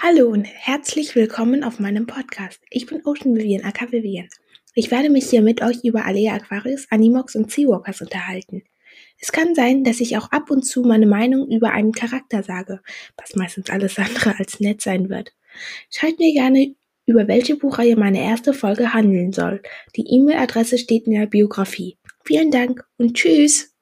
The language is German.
Hallo und herzlich willkommen auf meinem Podcast. Ich bin Ocean Vivian, aka Vivian. Ich werde mich hier mit euch über Alea Aquarius, Animox und Seawalkers unterhalten. Es kann sein, dass ich auch ab und zu meine Meinung über einen Charakter sage, was meistens alles andere als nett sein wird. Schreibt mir gerne, über welche Buchreihe meine erste Folge handeln soll. Die E-Mail-Adresse steht in der Biografie. Vielen Dank und tschüss!